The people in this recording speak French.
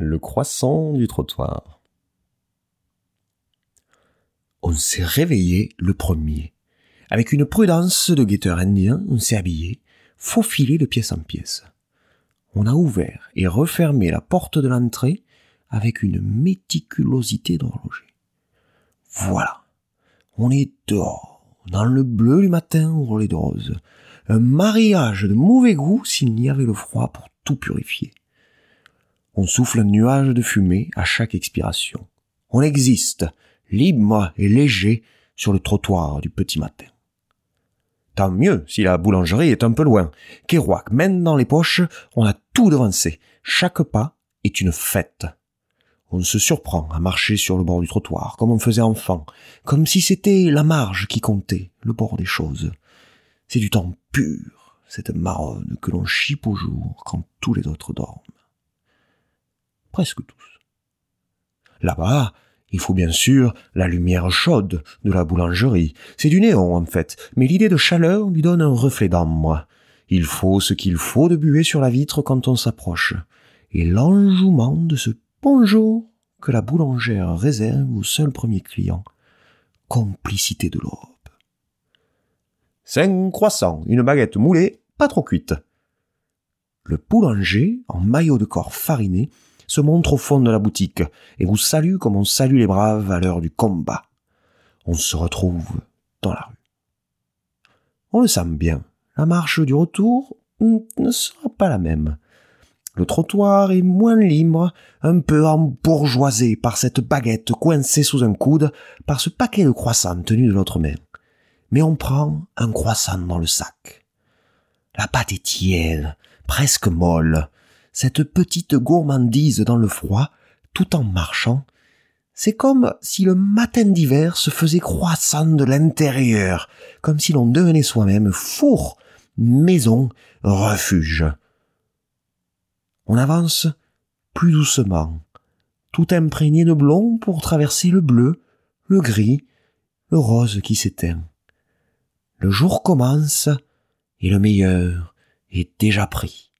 Le croissant du trottoir. On s'est réveillé le premier. Avec une prudence de guetteur indien, on s'est habillé, faufilé de pièce en pièce. On a ouvert et refermé la porte de l'entrée avec une méticulosité d'horloger. Voilà. On est dehors, dans le bleu du matin au lait de rose. Un mariage de mauvais goût s'il n'y avait le froid pour tout purifier. On souffle un nuage de fumée à chaque expiration. On existe, libre et léger, sur le trottoir du petit matin. Tant mieux si la boulangerie est un peu loin. Kerouac mène dans les poches, on a tout devancé. Chaque pas est une fête. On se surprend à marcher sur le bord du trottoir, comme on faisait enfant, comme si c'était la marge qui comptait, le bord des choses. C'est du temps pur, cette marronne que l'on chipe au jour quand tous les autres dorment. Presque tous. Là-bas, il faut bien sûr la lumière chaude de la boulangerie. C'est du néon en fait, mais l'idée de chaleur lui donne un reflet d'âme. Il faut ce qu'il faut de buer sur la vitre quand on s'approche. Et l'enjouement de ce bonjour que la boulangère réserve au seul premier client. Complicité de l'aube. Cinq croissants, une baguette moulée, pas trop cuite. Le boulanger, en maillot de corps fariné, se montre au fond de la boutique et vous salue comme on salue les braves à l'heure du combat. On se retrouve dans la rue. On le sent bien. La marche du retour ne sera pas la même. Le trottoir est moins libre, un peu embourgeoisé par cette baguette coincée sous un coude, par ce paquet de croissants tenu de l'autre main. Mais on prend un croissant dans le sac. La pâte est tiède, presque molle, cette petite gourmandise dans le froid, tout en marchant, c'est comme si le matin d'hiver se faisait croissant de l'intérieur, comme si l'on devenait soi-même four, maison, refuge. On avance plus doucement, tout imprégné de blond pour traverser le bleu, le gris, le rose qui s'éteint. Le jour commence et le meilleur est déjà pris.